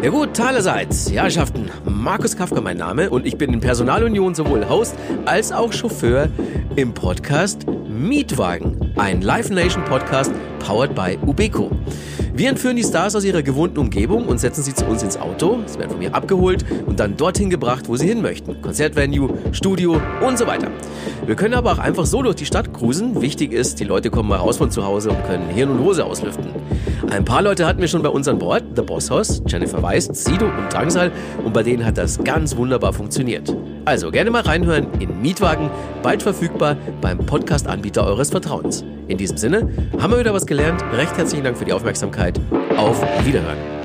Ja gut, allerseits. Ja, Herrschaften, Markus Kafka mein Name und ich bin in Personalunion sowohl Host als auch Chauffeur im Podcast Mietwagen, ein Live Nation Podcast powered by Ubeco. Wir entführen die Stars aus ihrer gewohnten Umgebung und setzen sie zu uns ins Auto. Sie werden von mir abgeholt und dann dorthin gebracht, wo sie hin möchten. Konzertvenue, Studio und so weiter. Wir können aber auch einfach so durch die Stadt cruisen. Wichtig ist, die Leute kommen mal raus von zu Hause und können Hirn und Hose auslüften. Ein paar Leute hatten wir schon bei uns an Bord. The Boss Hoss, Jennifer Weiss, Sido und Drangsal. Und bei denen hat das ganz wunderbar funktioniert. Also gerne mal reinhören in Mietwagen, bald verfügbar beim Podcast-Anbieter eures Vertrauens. In diesem Sinne haben wir wieder was gelernt. Recht herzlichen Dank für die Aufmerksamkeit. Auf Wiederhören.